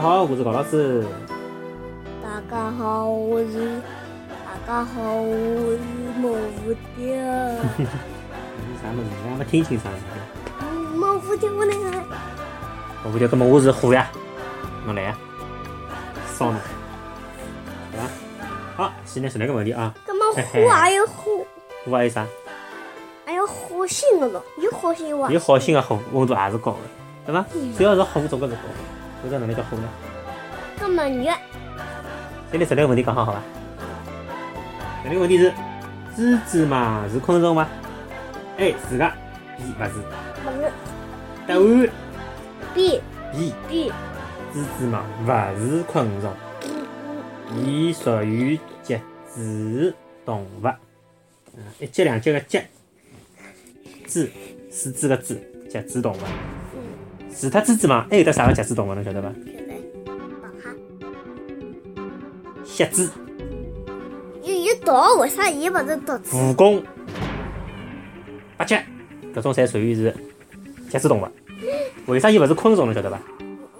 好，我是高老师。大家好，我是大家好，我是毛蝴蝶。你啥么子？俺没听清啥子。毛蝴蝶，我那个毛蝴蝶，那么我是虎呀，侬来呀，上来，对吧？好，现在是那个问题啊，那么虎还有虎，虎还有啥？还有火星的咯，有火星哇。有火星的虎温度还是高的，对吧？只要是虎，总归是高的。为啥哪里叫虎呢？那么热，现在十六个问题讲好好吧？十六个问题是：蜘蛛嘛是昆虫吗？A 是个，B 不是。不是答案 B B，B 蜘蛛嘛不是昆虫，伊属于节肢动物。嗯，一节两节个节，肢四肢个肢，节肢动物。除脱蜘蛛网，还有得啥个节肢动物侬晓得伐？蝎子、有有毒，为啥伊勿是毒子？蜈蚣、八节，搿种侪属于是节肢动物。为啥伊勿是昆虫侬晓得伐？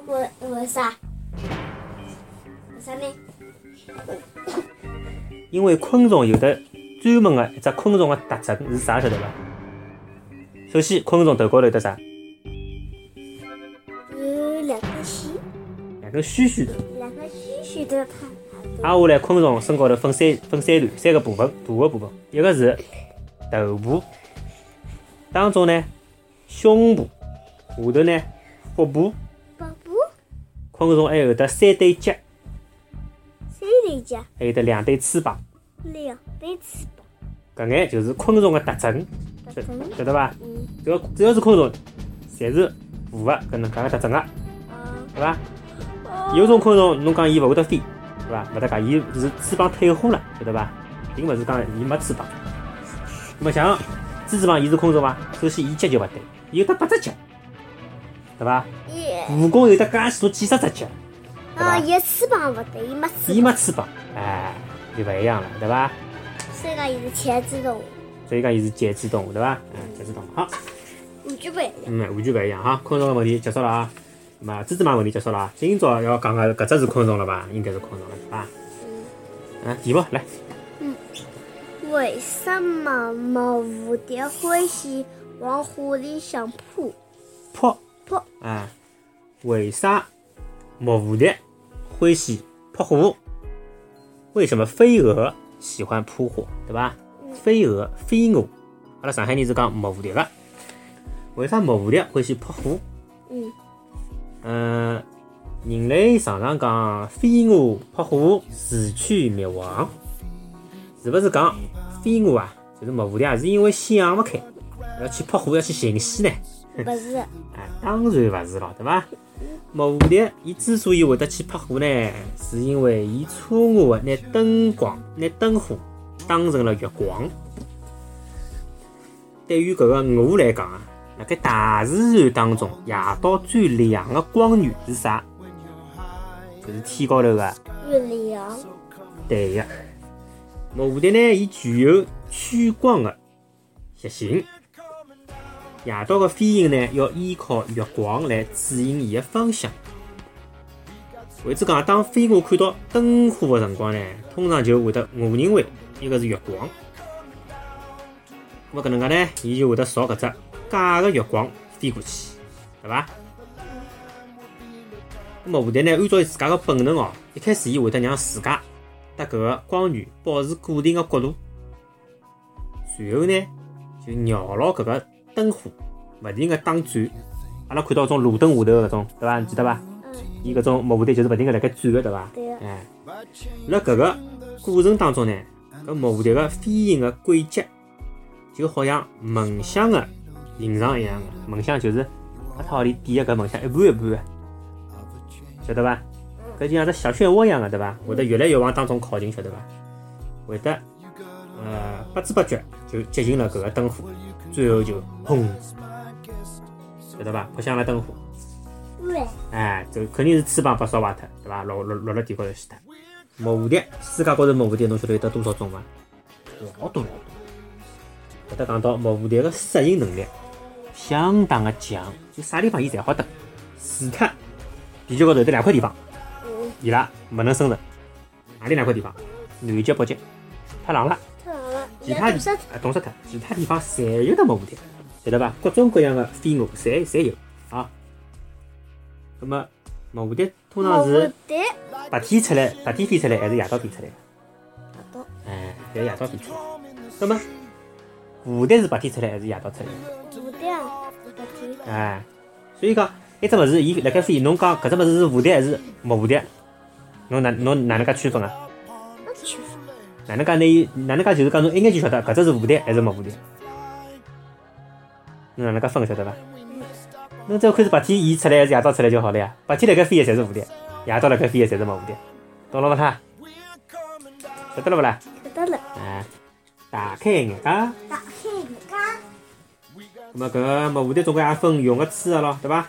为为啥？为啥呢？因为昆虫有的专门个一只昆虫的特征是啥晓得伐？首先，昆虫头高头有得啥？有两根须，两根须须头。两个须须的它。挨下来，昆虫身高头分三分三段，三个部分，大个部分，一个是头部，当中呢胸部，下头呢腹部。腹部，昆虫还有得三对脚，三对脚，还有得两对翅膀，两对翅膀，搿眼就是昆虫个特征，晓得伐？嗯只要只要是昆虫，侪是符合搿能介个特征个，啊。对伐？有种昆虫侬讲伊勿会得飞，对伐？勿搭界，伊是翅膀退化了，晓得伐？并勿是讲伊没翅膀。那么像蜘蛛网，伊是昆虫伐？首先伊脚就勿对，伊有得八只脚，对伐？耶蜈蚣有得介许多几十只脚，对啊，伐？伊翅膀勿对，伊没翅伊膀，没翅膀，哎，就勿一样了，对伐？所以讲伊是节肢动物，所以讲伊是节肢动物，对伐？嗯，节肢动物。好，完全勿一样。嗯，完全勿一样哈。昆虫个问题结束了啊。那么蜘蛛网问题结束了啊。今朝要讲个搿只是昆虫了吧？应该是昆虫了，是吧？嗯，题目来，嗯为什么毛蝴蝶欢喜往火里向扑？扑扑啊，为啥毛蝴蝶欢喜扑火？为什么飞蛾喜欢扑火？对吧？飞蛾、飞蛾，阿拉上海人是讲毛蝴蝶个。为啥毛蝴蝶欢喜扑火？嗯，嗯，人类常常讲飞蛾扑火，自取灭亡，是勿是讲飞蛾啊，就是毛蝴蝶啊，是因为想勿开，要去扑火，要去寻死呢？不是，哎，当然勿是咯，对伐？毛蝴蝶伊之所以会得去扑火呢，是因为伊错误的拿灯光、拿灯火当成了月光。对于搿个蛾来讲啊，辣盖大自然当中，夜到最亮的光源是啥？就是天高头个月亮。对个。毛蝴蝶呢，伊具有趋光的习性。夜到的飞行呢，要依靠月光来指引伊的方向。为之讲，当飞蛾看到灯火的辰光呢，通常就会得误认为一个是月光。那么搿能介呢，伊就会得朝搿只假的月光飞过去，对伐？那么蝴蝶呢，按照伊自家的本能哦，一开始伊会得让自家搭搿个光源保持固定的角度，随后呢就绕牢搿个灯火勿停个打转。阿拉看到种路灯下头搿种，对伐？你记得伐？嗯，伊搿种木蝴蝶就是勿停个辣盖转个，对伐？对。哎，辣搿个过程当中呢，搿木蝴蝶个飞行个轨迹就好像梦想个形状一样个，梦想就是阿套里点个搿梦想一半一半个，晓得伐？搿就像只小漩涡一样个，对伐？会得越来越往当中靠近，晓得伐？会得呃不知不觉就接近了搿个灯火，最后就砰，晓得伐？扑向了灯火。对，哎，这肯定是翅膀被烧坏脱，对伐？落落落了地高头死脱。毛蝴蝶，世界高头毛蝴蝶，侬晓得有得多少种伐？老多老多。搿搭讲到毛蝴蝶个适应能力相当的强，就啥地方伊侪好得，除脱地球高头有得两块地方，伊拉没能生存。何里两块地方？南极、北极，太冷了。太冷了，其他地啊冻死脱，其他地方侪有得毛蝴蝶，晓得伐？各种各样的飞蛾，侪侪有啊。那么毛蝴蝶通常是，白天出来，白天飞出来，还是夜到飞出来？夜到，哎，侪夜到飞出来。那么蝴蝶是白天出来还是夜到出来？哎，所以讲一只物事，伊辣盖飞，侬讲搿只物事是蝴蝶还是木蝴蝶？侬哪侬哪能介区分啊？区分，哪能介拿伊哪能介就是讲侬一眼就晓得搿只是蝴蝶还是木蝴蝶？侬哪能介分个晓得伐？侬只要看是白天伊出来还是夜到出来就好了呀。白天辣盖飞的侪是蝴蝶，夜到辣盖飞的侪是木蝴蝶，懂了伐？他晓得了勿啦？晓得了，哎，打开眼界。打开眼界，咁么搿个毛蝴蝶总归也分用个、吃个咯，对伐？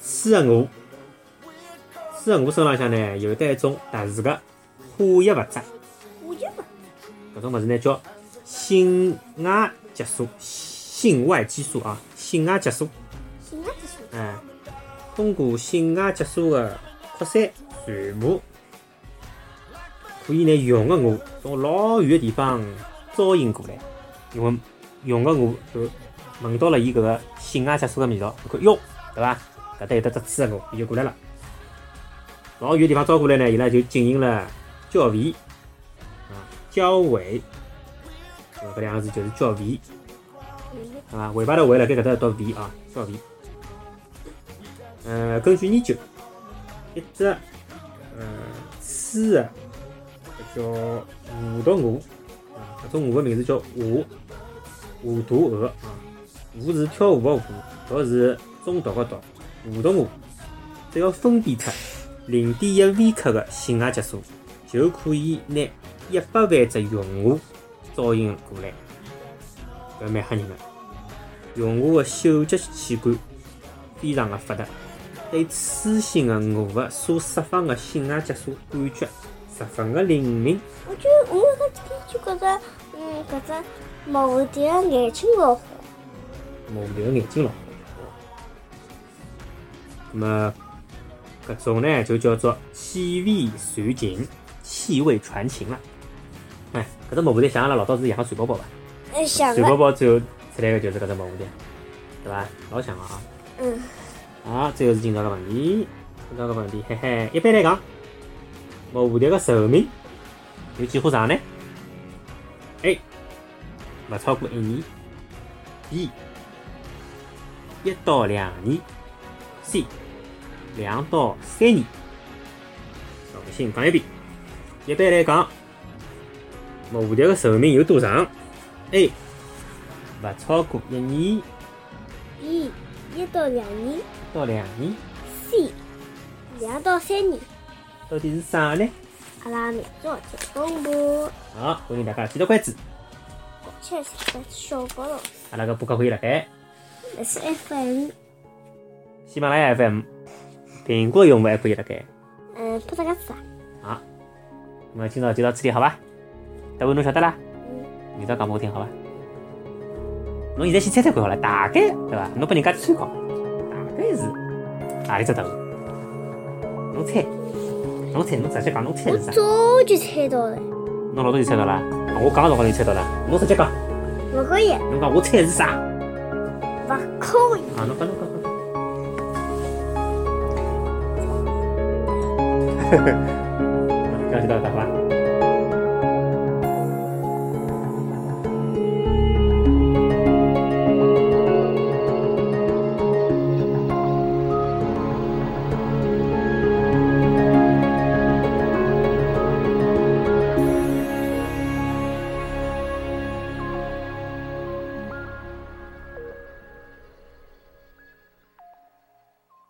雌个蛾，吃个蛾身浪向呢有得一种特殊个化学物质，化学物质，搿种物事呢叫性外激素，性外激素啊，性外激素。性外激素，哎，通过性外激素个扩散传播，可以拿用个蛾从老远个地方招引过来，因为用个蛾就闻到了伊搿个性外激素个味道，就看哟，对伐？搿搭有得只吃个蛾，伊就过来了。老远个地方招过来呢，伊拉就进行了交尾，啊，交尾，搿两个字就是交尾。啊，尾巴头尾辣盖搿搭读尾啊，交尾。呃，根据研究，一只呃雌的叫狐毒蛾啊，搿种蛾个名字叫狐狐毒蛾啊，狐是跳舞个狐，毒是中毒的毒，狐毒蛾只要分辨出零点一微克的性外激素，就可以拿一百万只用蛾招引过来，搿蛮吓人的。用蛾个嗅觉器官非常的发达，对雌性的蛾个所释放的性外激素感觉十分的灵敏。我就我搿天就觉着，嗯，搿只毛蝴蝶的眼睛老好，毛蝴蝶个眼睛老好。那么搿种呢就叫做气味传情，气味传情了。哎，搿只毛蝴蝶像阿拉老早子养个蚕宝宝伐？哎，想蚕宝，宝最后出来个就是搿只毛蝴蝶，对伐？老像个啊。嗯，好，最后是今朝个问题，今朝个问题，嘿嘿，一般来讲，毛蝴蝶个寿命有几乎长呢？A，勿超过一年；B，一到两年；C，两到三年。重新讲一遍，一般来讲，毛蝴蝶个寿命有多长？A，勿超过一年 B 一到两年到两年。，C 两到三年，到底是啥呢？阿拉明朝再公布。好，欢迎大家记得关注国产的小高老师，阿拉个播客会辣盖这是 FM，喜马拉雅 FM、苹果用户还可以辣盖。嗯，不知个字啊，好，那么今朝就到此地好伐？答案侬晓得啦？嗯，明朝讲拨我听好伐？侬现在先猜猜看好了，大概对伐？侬拨人家参考，大概是何里只动物？侬猜，侬猜，侬直接讲，侬猜我是啥？早就猜到了，侬老早就猜到了，啊我讲个辰光就猜到了，侬直接讲，勿可以，侬讲我猜是啥？不可以，啊，侬讲侬讲侬讲。呵呵，讲起到大好伐？